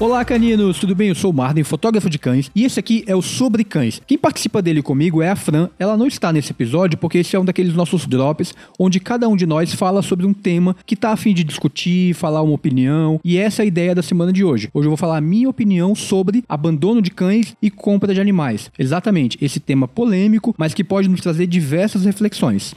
Olá, caninos, tudo bem? Eu sou o Marden, fotógrafo de cães, e esse aqui é o Sobre Cães. Quem participa dele comigo é a Fran. Ela não está nesse episódio porque esse é um daqueles nossos drops onde cada um de nós fala sobre um tema que tá a fim de discutir, falar uma opinião, e essa é a ideia da semana de hoje. Hoje eu vou falar a minha opinião sobre abandono de cães e compra de animais. Exatamente, esse tema polêmico, mas que pode nos trazer diversas reflexões.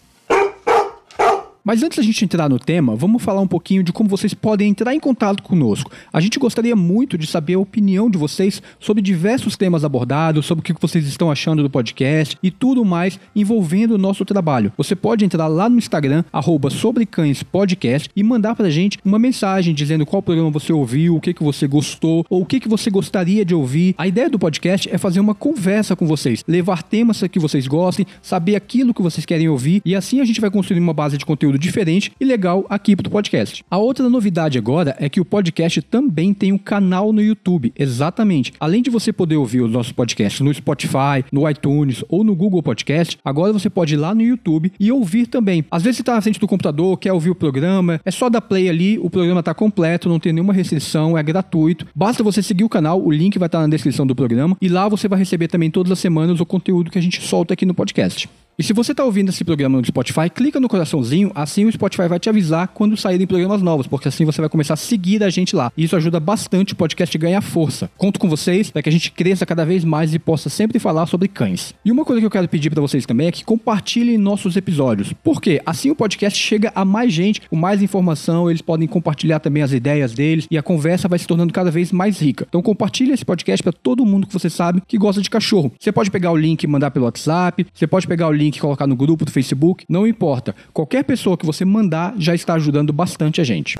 Mas antes da gente entrar no tema, vamos falar um pouquinho de como vocês podem entrar em contato conosco. A gente gostaria muito de saber a opinião de vocês sobre diversos temas abordados, sobre o que vocês estão achando do podcast e tudo mais envolvendo o nosso trabalho. Você pode entrar lá no Instagram, arroba sobrecãespodcast, e mandar pra gente uma mensagem dizendo qual programa você ouviu, o que, que você gostou, ou o que, que você gostaria de ouvir. A ideia do podcast é fazer uma conversa com vocês, levar temas que vocês gostem, saber aquilo que vocês querem ouvir, e assim a gente vai construir uma base de conteúdo conteúdo diferente e legal aqui pro podcast. A outra novidade agora é que o podcast também tem um canal no YouTube, exatamente. Além de você poder ouvir os nossos podcasts no Spotify, no iTunes ou no Google Podcast, agora você pode ir lá no YouTube e ouvir também. Às vezes você está na frente do computador, quer ouvir o programa, é só dar play ali, o programa está completo, não tem nenhuma restrição, é gratuito. Basta você seguir o canal, o link vai estar na descrição do programa e lá você vai receber também todas as semanas o conteúdo que a gente solta aqui no podcast. E se você está ouvindo esse programa no Spotify, clica no coraçãozinho, assim o Spotify vai te avisar quando saírem programas novos, porque assim você vai começar a seguir a gente lá. E isso ajuda bastante o podcast a ganhar força. Conto com vocês para que a gente cresça cada vez mais e possa sempre falar sobre cães. E uma coisa que eu quero pedir para vocês também é que compartilhem nossos episódios. Porque assim o podcast chega a mais gente, com mais informação, eles podem compartilhar também as ideias deles e a conversa vai se tornando cada vez mais rica. Então compartilhe esse podcast para todo mundo que você sabe que gosta de cachorro. Você pode pegar o link e mandar pelo WhatsApp, você pode pegar o link link, colocar no grupo do Facebook, não importa. Qualquer pessoa que você mandar já está ajudando bastante a gente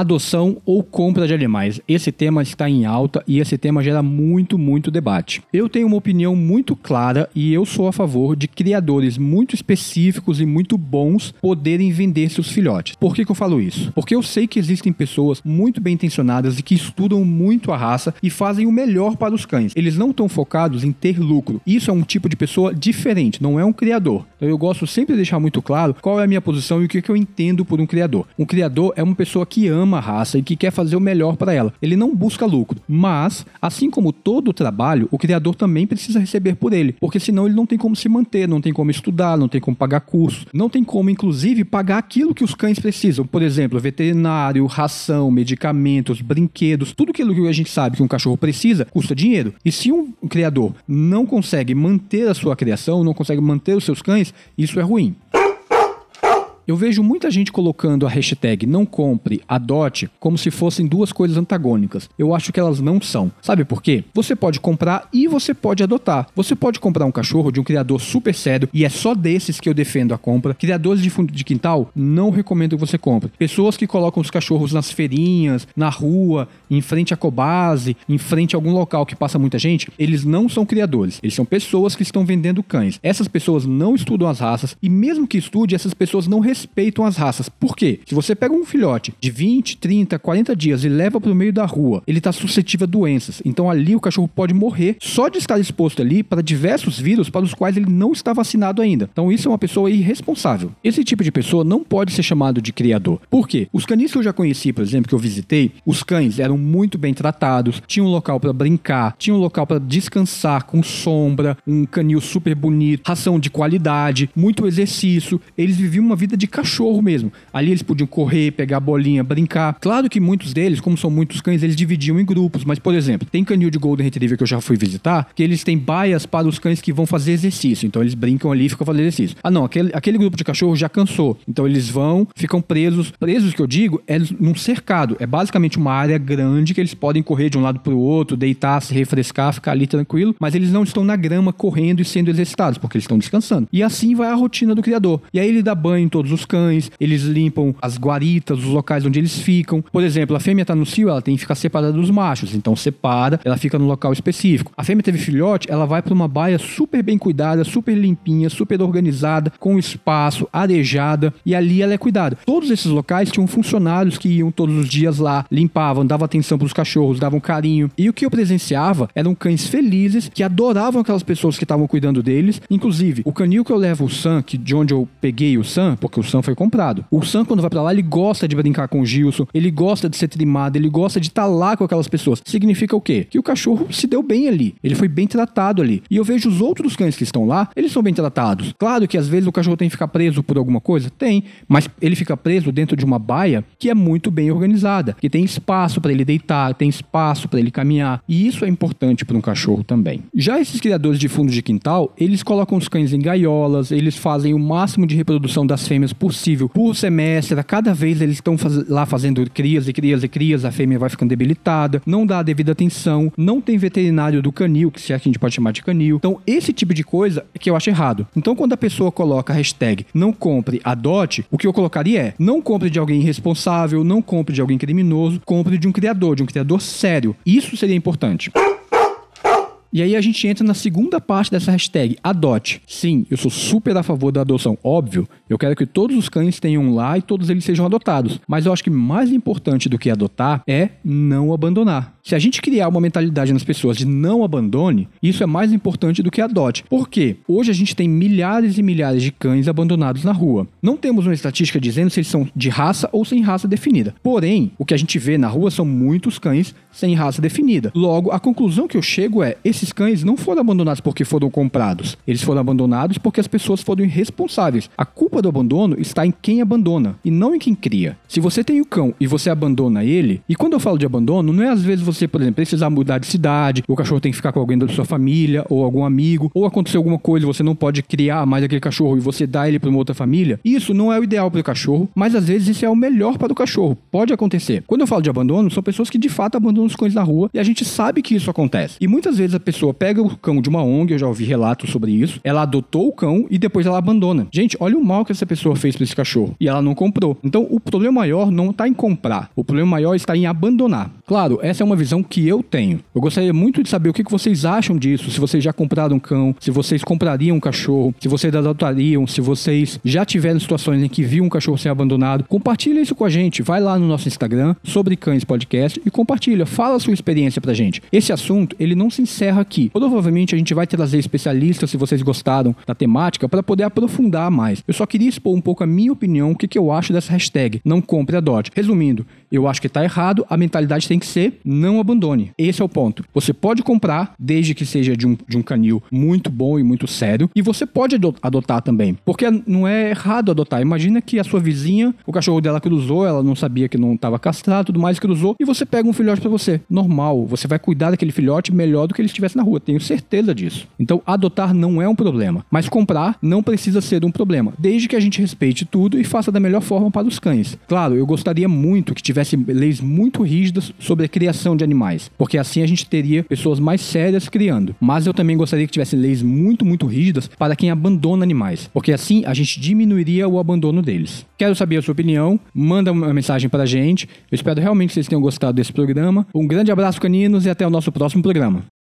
adoção ou compra de animais. Esse tema está em alta e esse tema gera muito, muito debate. Eu tenho uma opinião muito clara e eu sou a favor de criadores muito específicos e muito bons poderem vender seus filhotes. Por que, que eu falo isso? Porque eu sei que existem pessoas muito bem intencionadas e que estudam muito a raça e fazem o melhor para os cães. Eles não estão focados em ter lucro. Isso é um tipo de pessoa diferente, não é um criador. Então eu gosto sempre de deixar muito claro qual é a minha posição e o que, que eu entendo por um criador. Um criador é uma pessoa que ama ama a raça e que quer fazer o melhor para ela. Ele não busca lucro, mas, assim como todo trabalho, o criador também precisa receber por ele, porque senão ele não tem como se manter, não tem como estudar, não tem como pagar curso, não tem como, inclusive, pagar aquilo que os cães precisam. Por exemplo, veterinário, ração, medicamentos, brinquedos, tudo aquilo que a gente sabe que um cachorro precisa custa dinheiro. E se um criador não consegue manter a sua criação, não consegue manter os seus cães, isso é ruim. Eu vejo muita gente colocando a hashtag não compre, adote, como se fossem duas coisas antagônicas. Eu acho que elas não são. Sabe por quê? Você pode comprar e você pode adotar. Você pode comprar um cachorro de um criador super sério e é só desses que eu defendo a compra. Criadores de fundo de quintal, não recomendo que você compre. Pessoas que colocam os cachorros nas feirinhas, na rua, em frente à cobase, em frente a algum local que passa muita gente, eles não são criadores. Eles são pessoas que estão vendendo cães. Essas pessoas não estudam as raças e mesmo que estude, essas pessoas não respeitam as raças. Por quê? Se você pega um filhote de 20, 30, 40 dias e leva para o meio da rua, ele está suscetível a doenças. Então ali o cachorro pode morrer só de estar exposto ali para diversos vírus para os quais ele não está vacinado ainda. Então isso é uma pessoa irresponsável. Esse tipo de pessoa não pode ser chamado de criador. Por quê? Os canis que eu já conheci, por exemplo, que eu visitei, os cães eram muito bem tratados, tinham um local para brincar, tinham um local para descansar com sombra, um canil super bonito, ração de qualidade, muito exercício. Eles viviam uma vida de cachorro mesmo. Ali eles podiam correr, pegar bolinha, brincar. Claro que muitos deles, como são muitos cães, eles dividiam em grupos, mas por exemplo, tem canil de Golden Retriever que eu já fui visitar, que eles têm baias para os cães que vão fazer exercício. Então eles brincam ali e ficam fazendo exercício. Ah, não, aquele, aquele grupo de cachorro já cansou. Então eles vão, ficam presos. Presos que eu digo é num cercado. É basicamente uma área grande que eles podem correr de um lado para o outro, deitar, se refrescar, ficar ali tranquilo, mas eles não estão na grama correndo e sendo exercitados, porque eles estão descansando. E assim vai a rotina do criador. E aí ele dá banho em todos os cães, eles limpam as guaritas, os locais onde eles ficam. Por exemplo, a fêmea está no cio, ela tem que ficar separada dos machos, então separa, ela fica no local específico. A fêmea teve filhote, ela vai para uma baia super bem cuidada, super limpinha, super organizada, com espaço, arejada, e ali ela é cuidada. Todos esses locais tinham funcionários que iam todos os dias lá, limpavam, davam atenção para os cachorros, davam carinho. E o que eu presenciava eram cães felizes que adoravam aquelas pessoas que estavam cuidando deles. Inclusive, o canil que eu levo o Sam, que de onde eu peguei o Sam, porque o Sam foi comprado. O Sam, quando vai para lá, ele gosta de brincar com o Gilson, ele gosta de ser trimado, ele gosta de estar tá lá com aquelas pessoas. Significa o quê? Que o cachorro se deu bem ali. Ele foi bem tratado ali. E eu vejo os outros cães que estão lá, eles são bem tratados. Claro que às vezes o cachorro tem que ficar preso por alguma coisa? Tem. Mas ele fica preso dentro de uma baia que é muito bem organizada, que tem espaço para ele deitar, tem espaço para ele caminhar. E isso é importante para um cachorro também. Já esses criadores de fundo de quintal, eles colocam os cães em gaiolas, eles fazem o máximo de reprodução das fêmeas possível por semestre. A cada vez eles estão faz lá fazendo crias e crias e crias, a fêmea vai ficando debilitada, não dá a devida atenção, não tem veterinário do canil, que se é a gente pode chamar de canil. Então, esse tipo de coisa é que eu acho errado. Então, quando a pessoa coloca a hashtag não compre, adote, o que eu colocaria é não compre de alguém irresponsável, não compre de alguém criminoso, compre de um criador, de um criador sério. Isso seria importante. E aí a gente entra na segunda parte dessa hashtag, adote. Sim, eu sou super a favor da adoção, óbvio. Eu quero que todos os cães tenham lá e todos eles sejam adotados. Mas eu acho que mais importante do que adotar é não abandonar. Se a gente criar uma mentalidade nas pessoas de não abandone, isso é mais importante do que adote. Por quê? Hoje a gente tem milhares e milhares de cães abandonados na rua. Não temos uma estatística dizendo se eles são de raça ou sem raça definida. Porém, o que a gente vê na rua são muitos cães sem raça definida. Logo, a conclusão que eu chego é: esses cães não foram abandonados porque foram comprados. Eles foram abandonados porque as pessoas foram irresponsáveis. A culpa do abandono está em quem abandona e não em quem cria. Se você tem o cão e você abandona ele, e quando eu falo de abandono, não é às vezes você por exemplo, precisar mudar de cidade, o cachorro tem que ficar com alguém da sua família ou algum amigo, ou aconteceu alguma coisa, você não pode criar mais aquele cachorro e você dá ele para uma outra família. Isso não é o ideal para o cachorro, mas às vezes isso é o melhor para o cachorro. Pode acontecer. Quando eu falo de abandono, são pessoas que de fato abandonam os cães na rua e a gente sabe que isso acontece. E muitas vezes a pessoa pega o cão de uma ONG, eu já ouvi relatos sobre isso, ela adotou o cão e depois ela abandona. Gente, olha o mal que essa pessoa fez para esse cachorro e ela não comprou. Então o problema maior não está em comprar, o problema maior está em abandonar. Claro, essa é uma visão que eu tenho. Eu gostaria muito de saber o que vocês acham disso, se vocês já compraram um cão, se vocês comprariam um cachorro, se vocês adotariam, se vocês já tiveram situações em que viu um cachorro ser abandonado. Compartilha isso com a gente. Vai lá no nosso Instagram, sobre cães podcast, e compartilha. Fala a sua experiência pra gente. Esse assunto, ele não se encerra aqui. Provavelmente a gente vai trazer especialistas, se vocês gostaram da temática, para poder aprofundar mais. Eu só queria expor um pouco a minha opinião, o que, que eu acho dessa hashtag, não compre adote. Resumindo, eu acho que tá errado, a mentalidade tem que ser não abandone. Esse é o ponto. Você pode comprar, desde que seja de um, de um canil muito bom e muito sério, e você pode adotar também. Porque não é errado adotar. Imagina que a sua vizinha, o cachorro dela cruzou, ela não sabia que não estava castrado, tudo mais, cruzou, e você pega um filhote para você. Normal. Você vai cuidar daquele filhote melhor do que ele estivesse na rua. Tenho certeza disso. Então, adotar não é um problema. Mas comprar não precisa ser um problema. Desde que a gente respeite tudo e faça da melhor forma para os cães. Claro, eu gostaria muito que tivesse leis muito rígidas sobre a criação de animais, porque assim a gente teria pessoas mais sérias criando. Mas eu também gostaria que tivesse leis muito, muito rígidas para quem abandona animais, porque assim a gente diminuiria o abandono deles. Quero saber a sua opinião, manda uma mensagem para a gente. Eu espero realmente que vocês tenham gostado desse programa. Um grande abraço, caninos, e até o nosso próximo programa.